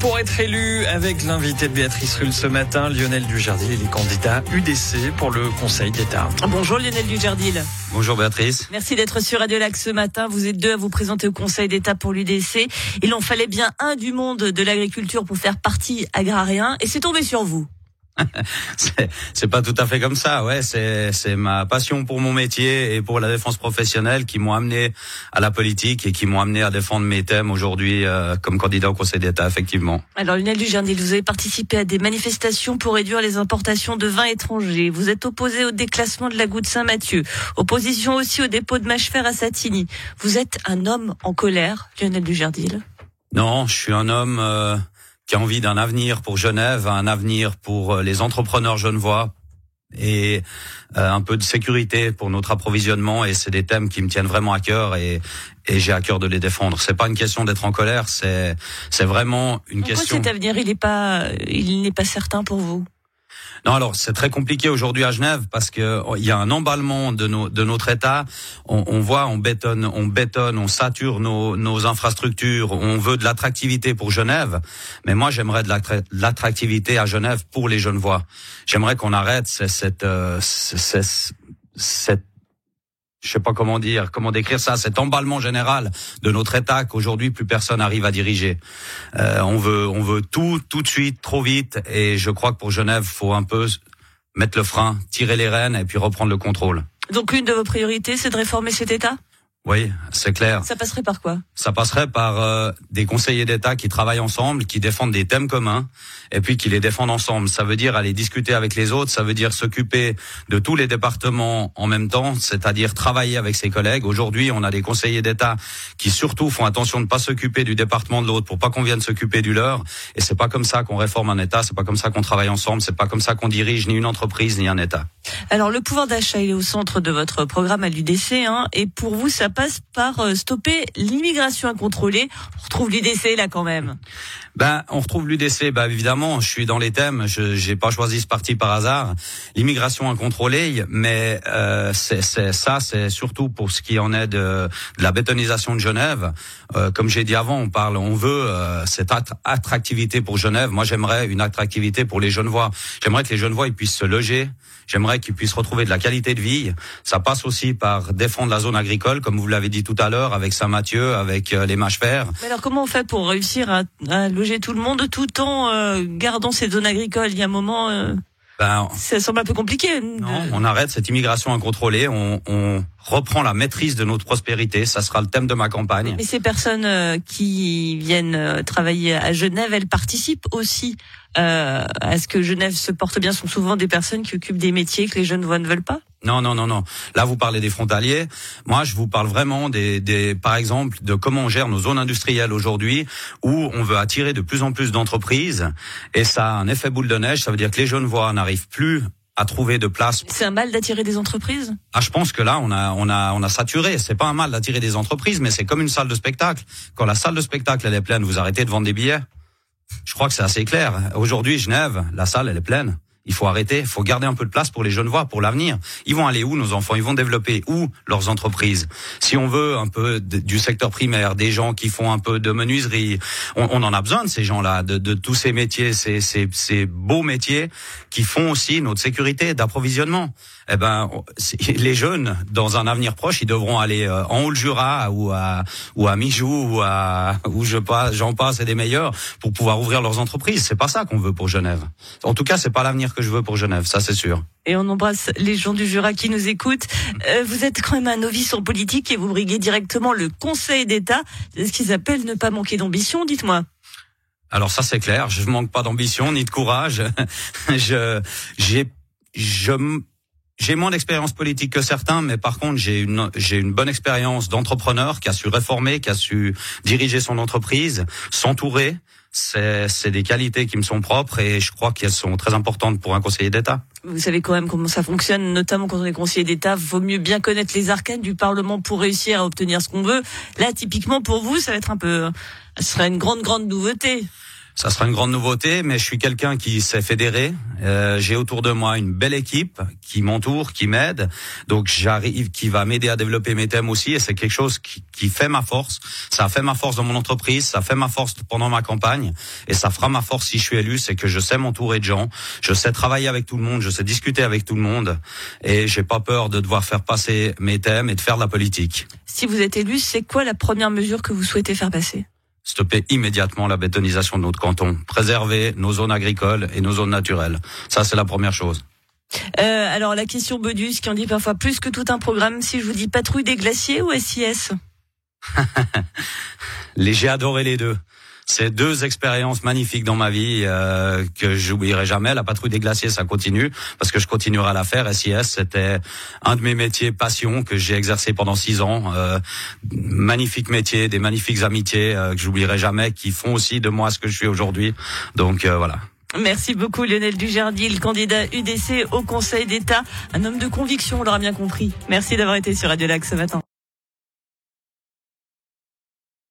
pour être élu avec l'invité de Béatrice Rulle ce matin, Lionel Dujardil, il est candidat UDC pour le Conseil d'État. Bonjour Lionel Dujardil. Bonjour Béatrice. Merci d'être sur Radio Lac ce matin. Vous êtes deux à vous présenter au Conseil d'État pour l'UDC. Il en fallait bien un du monde de l'agriculture pour faire partie agrarien et c'est tombé sur vous. c'est pas tout à fait comme ça, ouais. C'est c'est ma passion pour mon métier et pour la défense professionnelle qui m'ont amené à la politique et qui m'ont amené à défendre mes thèmes aujourd'hui euh, comme candidat au Conseil d'État, effectivement. Alors Lionel Dujardin, vous avez participé à des manifestations pour réduire les importations de vins étrangers. Vous êtes opposé au déclassement de la goutte Saint-Mathieu. Opposition aussi au dépôt de mâche-fer à Satigny. Vous êtes un homme en colère, Lionel Dujardin Non, je suis un homme. Euh qui a envie d'un avenir pour Genève, un avenir pour euh, les entrepreneurs genevois et euh, un peu de sécurité pour notre approvisionnement et c'est des thèmes qui me tiennent vraiment à cœur et, et j'ai à cœur de les défendre. C'est pas une question d'être en colère, c'est c'est vraiment une Pourquoi question. cet avenir il n'est pas il n'est pas certain pour vous? Non, alors c'est très compliqué aujourd'hui à Genève parce que oh, il y a un emballement de, nos, de notre État. On, on, voit, on bétonne, on bétonne, on sature nos, nos infrastructures. On veut de l'attractivité pour Genève, mais moi j'aimerais de l'attractivité à Genève pour les Genevois. J'aimerais qu'on arrête cette, euh, cette, cette je sais pas comment dire, comment décrire ça, cet emballement général de notre État qu'aujourd'hui plus personne n'arrive à diriger. Euh, on veut, on veut tout, tout de suite, trop vite, et je crois que pour Genève, faut un peu mettre le frein, tirer les rênes et puis reprendre le contrôle. Donc une de vos priorités, c'est de réformer cet État? Oui, c'est clair. Ça passerait par quoi? Ça passerait par euh, des conseillers d'État qui travaillent ensemble, qui défendent des thèmes communs, et puis qui les défendent ensemble. Ça veut dire aller discuter avec les autres, ça veut dire s'occuper de tous les départements en même temps, c'est-à-dire travailler avec ses collègues. Aujourd'hui, on a des conseillers d'État qui surtout font attention de ne pas s'occuper du département de l'autre pour pas qu'on vienne s'occuper du leur. Et c'est pas comme ça qu'on réforme un État, c'est pas comme ça qu'on travaille ensemble, c'est pas comme ça qu'on dirige ni une entreprise ni un État. Alors le pouvoir d'achat il est au centre de votre programme à l'UDC, hein, et pour vous ça passe par euh, stopper l'immigration incontrôlée. On retrouve l'UDC là quand même. Ben, on retrouve l'UDC. Ben, évidemment, je suis dans les thèmes. Je j'ai pas choisi ce parti par hasard. L'immigration incontrôlée, mais euh, c'est ça, c'est surtout pour ce qui en est de, la bétonisation de Genève. Euh, comme j'ai dit avant, on parle, on veut cette attractivité pour Genève. Moi, j'aimerais une attractivité pour les Genevois. J'aimerais que les Genevois ils puissent se loger. J'aimerais qu'ils puissent retrouver de la qualité de vie. Ça passe aussi par défendre la zone agricole, comme vous l'avez dit tout à l'heure, avec Saint-Mathieu, avec euh, les mâches fer. Mais alors, comment on fait pour réussir à, à loger tout le monde tout en euh, gardant ces zones agricoles? Il y a un moment. Euh... Ben, ça semble un peu compliqué. Non, on arrête cette immigration incontrôlée, on, on, reprend la maîtrise de notre prospérité, ça sera le thème de ma campagne. Mais ces personnes euh, qui viennent travailler à Genève, elles participent aussi euh, à ce que Genève se porte bien, sont souvent des personnes qui occupent des métiers que les jeunes voix ne veulent pas non, non, non, non. Là, vous parlez des frontaliers. Moi, je vous parle vraiment des, des, par exemple, de comment on gère nos zones industrielles aujourd'hui, où on veut attirer de plus en plus d'entreprises, et ça a un effet boule de neige. Ça veut dire que les jeunes voix n'arrivent plus à trouver de place. C'est un mal d'attirer des entreprises? Ah, je pense que là, on a, on a, on a saturé. C'est pas un mal d'attirer des entreprises, mais c'est comme une salle de spectacle. Quand la salle de spectacle elle est pleine, vous arrêtez de vendre des billets? Je crois que c'est assez clair. Aujourd'hui, Genève, la salle elle est pleine. Il faut arrêter, il faut garder un peu de place pour les jeunes voix, pour l'avenir. Ils vont aller où nos enfants? Ils vont développer où leurs entreprises? Si on veut un peu du secteur primaire, des gens qui font un peu de menuiserie, on, en a besoin de ces gens-là, de, tous ces métiers, ces, ces, beaux métiers qui font aussi notre sécurité d'approvisionnement eh ben, les jeunes, dans un avenir proche, ils devront aller euh, en Haut-le-Jura ou à, ou à Mijou ou à, où je passe, j'en passe et des meilleurs pour pouvoir ouvrir leurs entreprises. C'est pas ça qu'on veut pour Genève. En tout cas, c'est pas l'avenir que je veux pour Genève, ça c'est sûr. Et on embrasse les gens du Jura qui nous écoutent. Euh, vous êtes quand même un novice en politique et vous briguez directement le Conseil d'État. C'est ce qu'ils appellent ne pas manquer d'ambition, dites-moi. Alors ça c'est clair, je manque pas d'ambition ni de courage. je j'ai je j'ai moins d'expérience politique que certains, mais par contre, j'ai une, j'ai une bonne expérience d'entrepreneur qui a su réformer, qui a su diriger son entreprise, s'entourer. C'est, des qualités qui me sont propres et je crois qu'elles sont très importantes pour un conseiller d'État. Vous savez quand même comment ça fonctionne, notamment quand on est conseiller d'État. Vaut mieux bien connaître les arcanes du Parlement pour réussir à obtenir ce qu'on veut. Là, typiquement pour vous, ça va être un peu, ce serait une grande, grande nouveauté. Ça sera une grande nouveauté, mais je suis quelqu'un qui s'est fédéré. Euh, J'ai autour de moi une belle équipe qui m'entoure, qui m'aide. Donc j'arrive, qui va m'aider à développer mes thèmes aussi. Et c'est quelque chose qui, qui, fait ma force. Ça a fait ma force dans mon entreprise, ça fait ma force pendant ma campagne, et ça fera ma force si je suis élu. C'est que je sais m'entourer de gens, je sais travailler avec tout le monde, je sais discuter avec tout le monde, et j'ai pas peur de devoir faire passer mes thèmes et de faire de la politique. Si vous êtes élu, c'est quoi la première mesure que vous souhaitez faire passer? Stopper immédiatement la bétonisation de notre canton, préserver nos zones agricoles et nos zones naturelles. Ça, c'est la première chose. Euh, alors la question Bodus qui en dit parfois plus que tout un programme. Si je vous dis patrouille des glaciers ou SIS J'ai adoré les deux. C'est deux expériences magnifiques dans ma vie euh, que j'oublierai jamais. La patrouille des glaciers, ça continue parce que je continuerai à la faire. SIS, c'était un de mes métiers passion que j'ai exercé pendant six ans. Euh, magnifique métier, des magnifiques amitiés euh, que j'oublierai jamais, qui font aussi de moi ce que je suis aujourd'hui. Donc euh, voilà. Merci beaucoup Lionel Dujardil, candidat UDC au Conseil d'État, un homme de conviction, on l'aura bien compris. Merci d'avoir été sur Radio Lac ce matin.